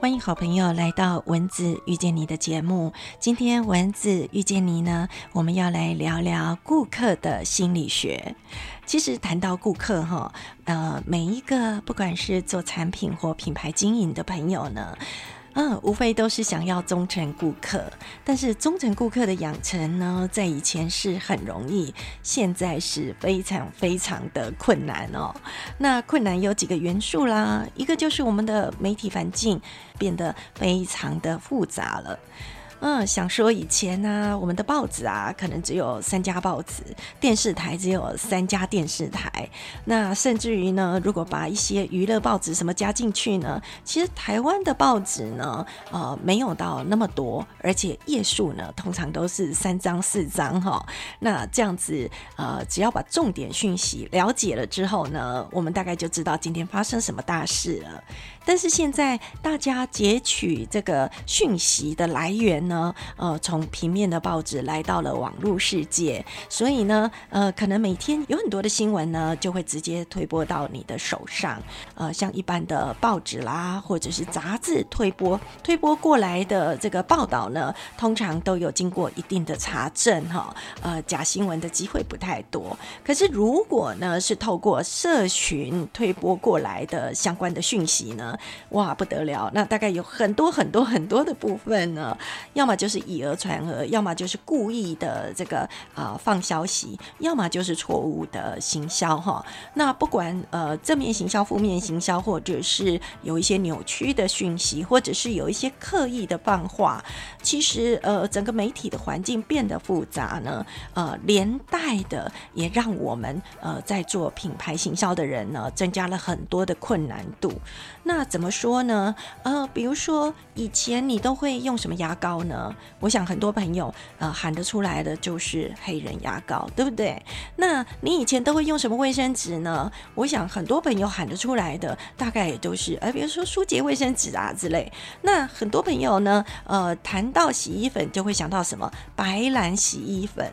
欢迎好朋友来到文字遇见你的节目。今天文字遇见你呢，我们要来聊聊顾客的心理学。其实谈到顾客哈，呃，每一个不管是做产品或品牌经营的朋友呢。嗯，无非都是想要忠诚顾客，但是忠诚顾客的养成呢，在以前是很容易，现在是非常非常的困难哦。那困难有几个元素啦，一个就是我们的媒体环境变得非常的复杂了。嗯，想说以前呢，我们的报纸啊，可能只有三家报纸，电视台只有三家电视台。那甚至于呢，如果把一些娱乐报纸什么加进去呢，其实台湾的报纸呢，呃，没有到那么多，而且页数呢，通常都是三张四张哈。那这样子，呃，只要把重点讯息了解了之后呢，我们大概就知道今天发生什么大事了。但是现在大家截取这个讯息的来源呢，呃，从平面的报纸来到了网络世界，所以呢，呃，可能每天有很多的新闻呢，就会直接推播到你的手上。呃，像一般的报纸啦，或者是杂志推播推播过来的这个报道呢，通常都有经过一定的查证哈，呃，假新闻的机会不太多。可是如果呢是透过社群推播过来的相关的讯息呢？哇，不得了！那大概有很多很多很多的部分呢，要么就是以讹传讹，要么就是故意的这个啊放消息，要么就是错误的行销哈。那不管呃正面行销、负面行销，或者是有一些扭曲的讯息，或者是有一些刻意的放话，其实呃整个媒体的环境变得复杂呢，呃连带的也让我们呃在做品牌行销的人呢，增加了很多的困难度。那怎么说呢？呃，比如说以前你都会用什么牙膏呢？呢我想很多朋友呃喊得出来的就是黑人牙膏，对不对？那你以前都会用什么卫生纸呢？我想很多朋友喊得出来的大概也都是呃，比如说舒洁卫生纸啊之类。那很多朋友呢，呃，谈到洗衣粉就会想到什么白兰洗衣粉。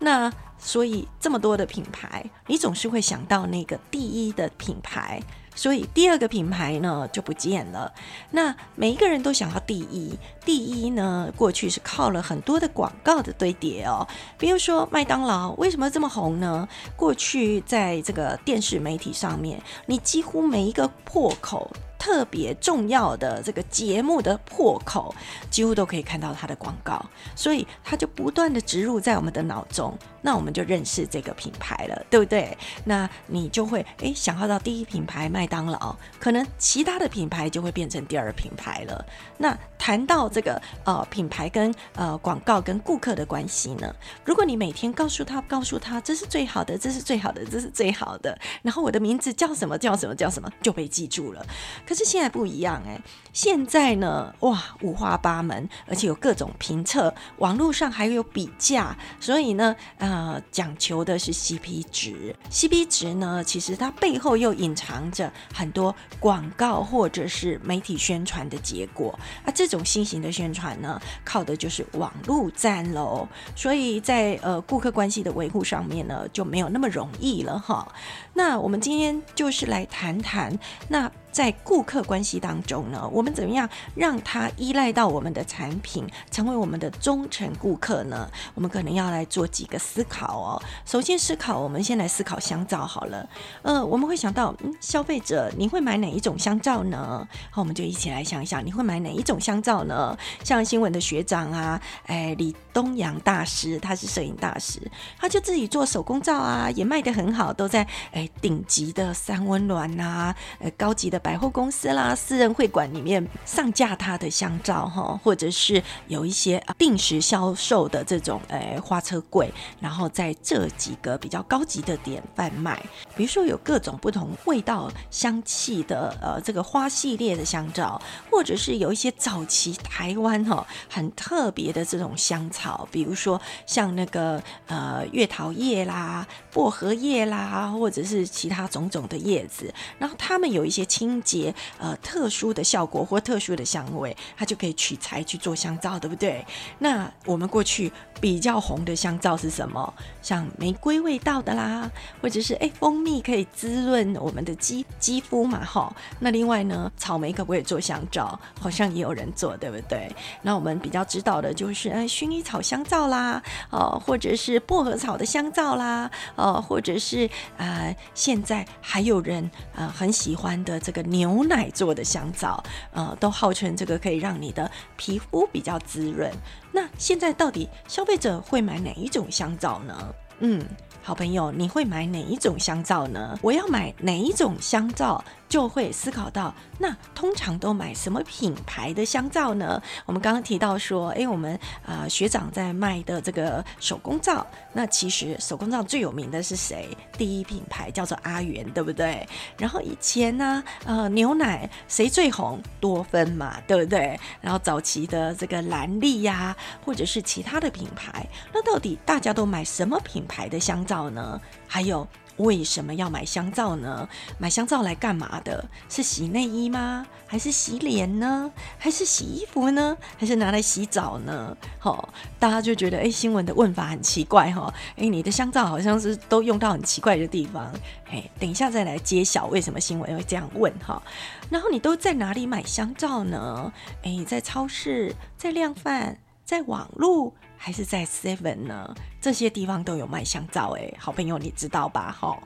那所以这么多的品牌，你总是会想到那个第一的品牌。所以第二个品牌呢就不见了。那每一个人都想要第一，第一呢过去是靠了很多的广告的堆叠哦。比如说麦当劳为什么这么红呢？过去在这个电视媒体上面，你几乎每一个破口。特别重要的这个节目的破口，几乎都可以看到它的广告，所以它就不断的植入在我们的脑中，那我们就认识这个品牌了，对不对？那你就会诶想要到第一品牌麦当劳，可能其他的品牌就会变成第二品牌了。那谈到这个呃品牌跟呃广告跟顾客的关系呢，如果你每天告诉他告诉他这是最好的，这是最好的，这是最好的，然后我的名字叫什么叫什么叫什么就被记住了。可是现在不一样哎，现在呢，哇，五花八门，而且有各种评测，网络上还有比价，所以呢，呃，呃讲求的是 CP 值。CP 值呢，其实它背后又隐藏着很多广告或者是媒体宣传的结果。啊，这种新型的宣传呢，靠的就是网络战喽。所以在呃顾客关系的维护上面呢，就没有那么容易了哈。那我们今天就是来谈谈那。在顾客关系当中呢，我们怎么样让他依赖到我们的产品，成为我们的忠诚顾客呢？我们可能要来做几个思考哦。首先思考，我们先来思考香皂好了。呃，我们会想到，嗯，消费者你会买哪一种香皂呢？好，我们就一起来想一想，你会买哪一种香皂呢？像新闻的学长啊，哎，李东阳大师，他是摄影大师，他就自己做手工皂啊，也卖得很好，都在哎顶级的三温暖呐，呃，高级的。百货公司啦，私人会馆里面上架它的香皂哈，或者是有一些定时销售的这种诶花车柜，然后在这几个比较高级的点贩卖，比如说有各种不同味道香气的呃这个花系列的香皂，或者是有一些早期台湾哈很特别的这种香草，比如说像那个呃月桃叶啦、薄荷叶啦，或者是其他种种的叶子，然后他们有一些清。清洁呃特殊的效果或特殊的香味，它就可以取材去做香皂，对不对？那我们过去比较红的香皂是什么？像玫瑰味道的啦，或者是哎蜂蜜可以滋润我们的肌肌肤嘛，哈。那另外呢，草莓可不可以做香皂？好像也有人做，对不对？那我们比较知道的就是哎薰衣草香皂啦，哦，或者是薄荷草的香皂啦，哦，或者是啊现在还有人啊很喜欢的这个牛奶做的香皂，呃，都号称这个可以让你的皮肤比较滋润。那现在到底消费者会买哪一种香皂呢？嗯，好朋友，你会买哪一种香皂呢？我要买哪一种香皂？就会思考到，那通常都买什么品牌的香皂呢？我们刚刚提到说，哎，我们啊学长在卖的这个手工皂，那其实手工皂最有名的是谁？第一品牌叫做阿元，对不对？然后以前呢，呃，牛奶谁最红？多芬嘛，对不对？然后早期的这个兰丽呀，或者是其他的品牌，那到底大家都买什么品牌的香皂呢？还有。为什么要买香皂呢？买香皂来干嘛的？是洗内衣吗？还是洗脸呢？还是洗衣服呢？还是拿来洗澡呢？好，大家就觉得哎，新闻的问法很奇怪哈。哎，你的香皂好像是都用到很奇怪的地方。哎，等一下再来揭晓为什么新闻会这样问哈。然后你都在哪里买香皂呢？哎，在超市，在量贩，在网络。还是在 Seven 呢？这些地方都有卖香皂哎，好朋友你知道吧？哈，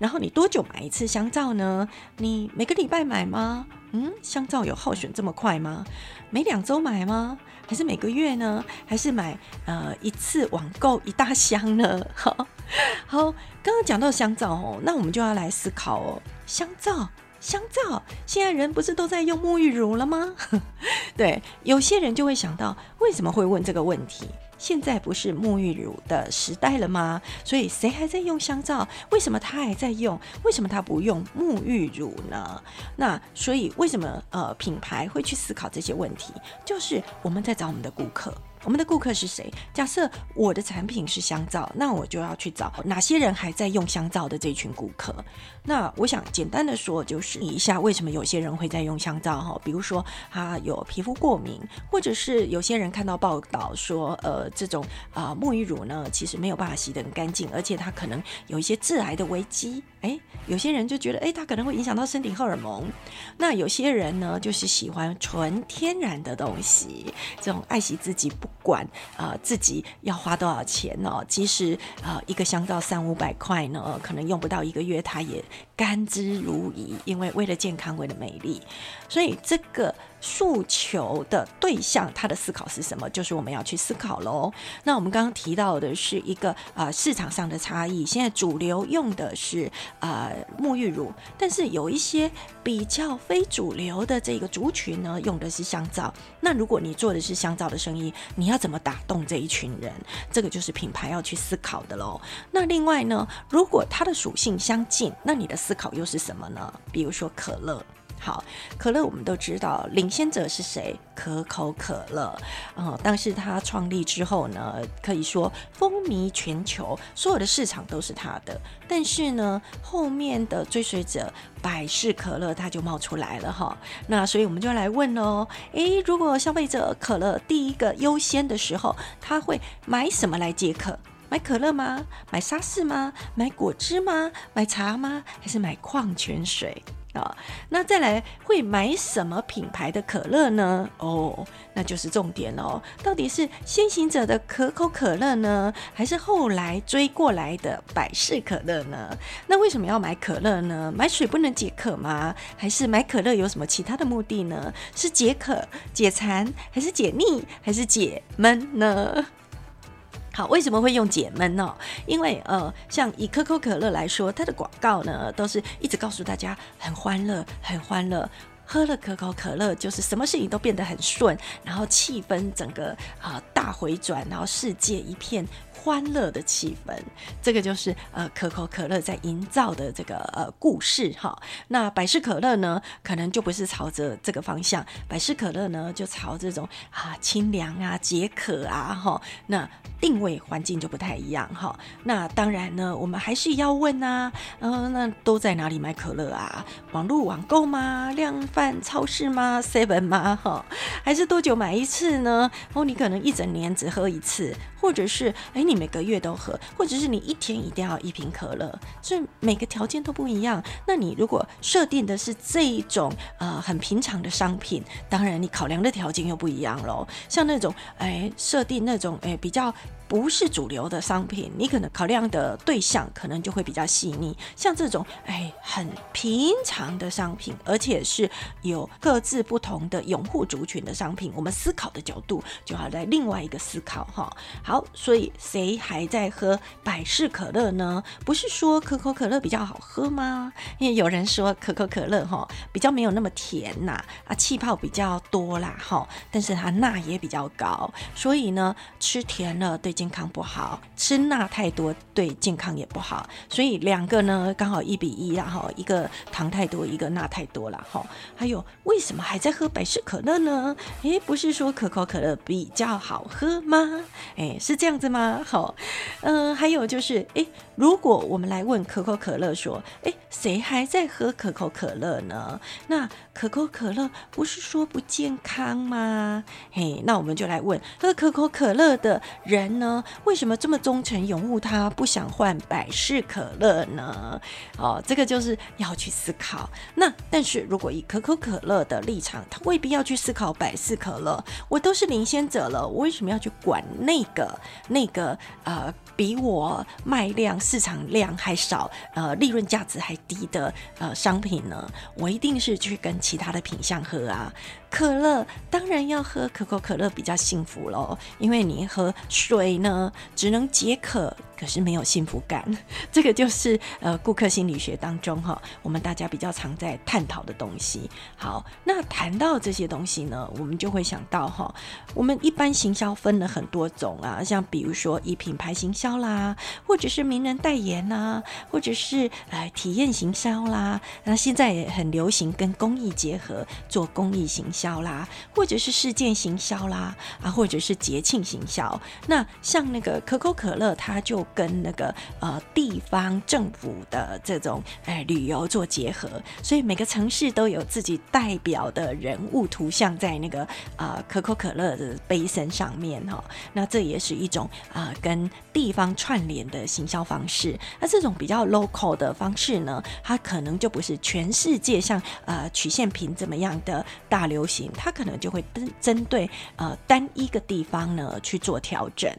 然后你多久买一次香皂呢？你每个礼拜买吗？嗯，香皂有耗损这么快吗？每两周买吗？还是每个月呢？还是买呃一次网购一大箱呢？好，好，刚刚讲到香皂哦，那我们就要来思考哦，香皂。香皂，现在人不是都在用沐浴乳了吗？对，有些人就会想到，为什么会问这个问题？现在不是沐浴乳的时代了吗？所以谁还在用香皂？为什么他还在用？为什么他不用沐浴乳呢？那所以为什么呃品牌会去思考这些问题？就是我们在找我们的顾客。我们的顾客是谁？假设我的产品是香皂，那我就要去找哪些人还在用香皂的这群顾客。那我想简单的说，就是一下为什么有些人会在用香皂哈？比如说他有皮肤过敏，或者是有些人看到报道说，呃，这种啊沐浴乳呢，其实没有办法洗得很干净，而且它可能有一些致癌的危机。哎，有些人就觉得，哎，它可能会影响到身体荷尔蒙。那有些人呢，就是喜欢纯天然的东西，这种爱惜自己不。管啊，自己要花多少钱呢？即使啊，一个香皂三五百块呢，可能用不到一个月，它也甘之如饴。因为为了健康，为了美丽，所以这个。诉求的对象，他的思考是什么？就是我们要去思考喽。那我们刚刚提到的是一个啊市场上的差异。现在主流用的是啊沐浴乳，但是有一些比较非主流的这个族群呢，用的是香皂。那如果你做的是香皂的生意，你要怎么打动这一群人？这个就是品牌要去思考的喽。那另外呢，如果它的属性相近，那你的思考又是什么呢？比如说可乐。好，可乐我们都知道，领先者是谁？可口可乐。嗯，但是它创立之后呢，可以说风靡全球，所有的市场都是它的。但是呢，后面的追随者百事可乐它就冒出来了哈。那所以我们就来问哦，诶，如果消费者可乐第一个优先的时候，他会买什么来解渴？买可乐吗？买沙士吗？买果汁吗？买茶吗？还是买矿泉水？啊，那再来会买什么品牌的可乐呢？哦，那就是重点哦。到底是先行者的可口可乐呢，还是后来追过来的百事可乐呢？那为什么要买可乐呢？买水不能解渴吗？还是买可乐有什么其他的目的呢？是解渴、解馋，还是解腻，还是解闷呢？好，为什么会用解闷呢？因为呃，像以可口可乐来说，它的广告呢，都是一直告诉大家很欢乐，很欢乐，喝了可口可乐就是什么事情都变得很顺，然后气氛整个啊大回转，然后世界一片。欢乐的气氛，这个就是呃可口可乐在营造的这个呃故事哈。那百事可乐呢，可能就不是朝着这个方向，百事可乐呢就朝这种啊清凉啊解渴啊哈。那定位环境就不太一样哈。那当然呢，我们还是要问啊，嗯，那都在哪里买可乐啊？网络网购吗？量贩超市吗？seven 吗？哈，还是多久买一次呢？哦，你可能一整年只喝一次，或者是哎你。每个月都喝，或者是你一天一定要一瓶可乐，所以每个条件都不一样。那你如果设定的是这一种呃很平常的商品，当然你考量的条件又不一样喽。像那种哎设定那种哎比较。不是主流的商品，你可能考量的对象可能就会比较细腻。像这种哎很平常的商品，而且是有各自不同的拥护族群的商品，我们思考的角度就要在另外一个思考哈。好，好所以谁还在喝百事可乐呢？不是说可口可乐比较好喝吗？因为有人说可口可乐哈比较没有那么甜呐，啊气泡比较多啦哈，但是它钠也比较高，所以呢吃甜了对。健康不好，吃钠太多对健康也不好，所以两个呢刚好一比一，然后一个糖太多，一个钠太多了哈。还有为什么还在喝百事可乐呢？诶，不是说可口可乐比较好喝吗？诶，是这样子吗？好，嗯，还有就是，诶，如果我们来问可口可乐说，诶，谁还在喝可口可乐呢？那可口可乐不是说不健康吗？嘿，那我们就来问喝可口可乐的人呢？为什么这么忠诚拥护他，不想换百事可乐呢？哦，这个就是要去思考。那但是如果以可口可乐的立场，他未必要去思考百事可乐。我都是领先者了，我为什么要去管那个那个呃比我卖量、市场量还少、呃利润价值还低的呃商品呢？我一定是去跟其他的品相喝啊。可乐当然要喝可口可乐比较幸福喽，因为你喝水呢，只能解渴。可是没有幸福感，这个就是呃顾客心理学当中哈，我们大家比较常在探讨的东西。好，那谈到这些东西呢，我们就会想到哈，我们一般行销分了很多种啊，像比如说以品牌行销啦，或者是名人代言呐，或者是呃体验行销啦，那现在也很流行跟公益结合做公益行销啦，或者是事件行销啦，啊或者是节庆行销。那像那个可口可乐，它就跟那个呃地方政府的这种哎旅游做结合，所以每个城市都有自己代表的人物图像在那个呃可口可乐的杯身上面哈。那这也是一种啊跟地方串联的行销方式。那这种比较 local 的方式呢，它可能就不是全世界像呃曲线屏怎么样的大流行，它可能就会针针对呃单一个地方呢去做调整。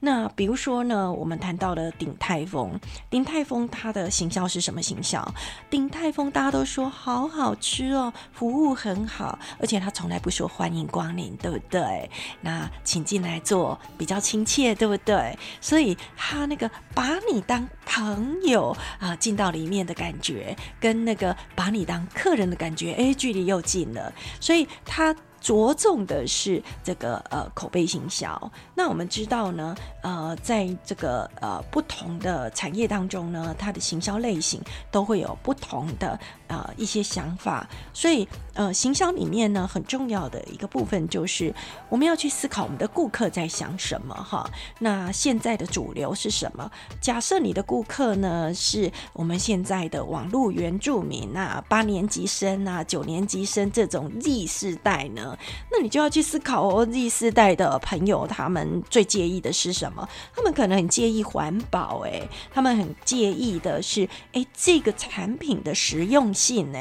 那比如说呢，我们谈。到了鼎泰丰，鼎泰丰它的行销是什么行销？鼎泰丰大家都说好好吃哦，服务很好，而且他从来不说欢迎光临，对不对？那请进来坐，比较亲切，对不对？所以他那个把你当朋友啊，进到里面的感觉，跟那个把你当客人的感觉，哎，距离又近了，所以他。着重的是这个呃口碑行销。那我们知道呢，呃，在这个呃不同的产业当中呢，它的行销类型都会有不同的呃一些想法。所以呃，行销里面呢，很重要的一个部分就是我们要去思考我们的顾客在想什么哈。那现在的主流是什么？假设你的顾客呢是我们现在的网络原住民啊，八年级生啊，九年级生这种 Z 世代呢？那你就要去思考哦，Z 世代的朋友他们最介意的是什么？他们可能很介意环保，诶，他们很介意的是，诶，这个产品的实用性，呢，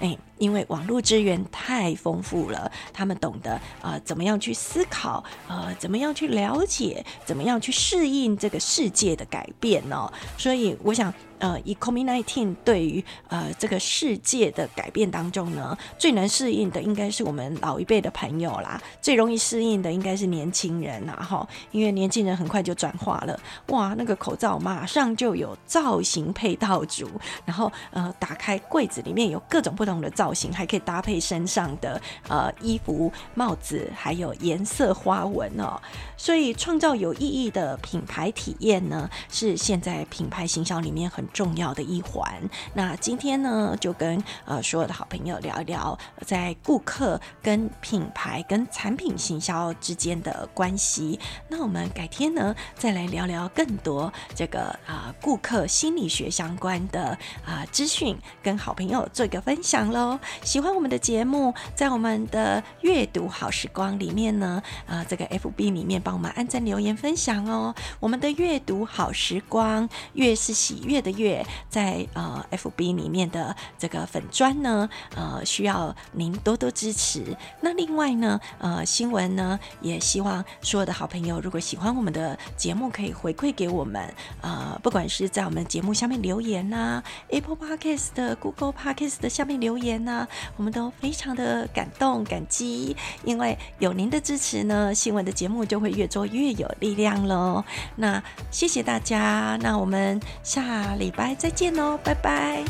诶。因为网络资源太丰富了，他们懂得啊，怎么样去思考，呃，怎么样去了解，怎么样去适应这个世界的改变呢？所以，我想呃，以 COVID-19 对于呃这个世界的改变当中呢，最难适应的应该是我们老一辈的朋友啦，最容易适应的应该是年轻人呐，哈，因为年轻人很快就转化了，哇，那个口罩马上就有造型配套组，然后呃，打开柜子里面有各种不同的造型，还可以搭配身上的呃衣服、帽子，还有颜色花纹哦，所以创造有意义的品牌体验呢，是现在品牌行销里面很。重要的一环。那今天呢，就跟呃所有的好朋友聊一聊，在顾客跟品牌跟产品行销之间的关系。那我们改天呢，再来聊聊更多这个啊顾客心理学相关的啊资讯，跟好朋友做一个分享喽。喜欢我们的节目，在我们的阅读好时光里面呢，啊这个 FB 里面帮我们按赞留言分享哦。我们的阅读好时光，越是喜悦的。月在呃 FB 里面的这个粉砖呢，呃需要您多多支持。那另外呢，呃新闻呢也希望所有的好朋友，如果喜欢我们的节目，可以回馈给我们。呃，不管是在我们节目下面留言呐，Apple Podcast 的 Google Podcast 的下面留言呐，我们都非常的感动感激，因为有您的支持呢，新闻的节目就会越做越有力量喽。那谢谢大家，那我们下礼。拜，再见喽，拜拜。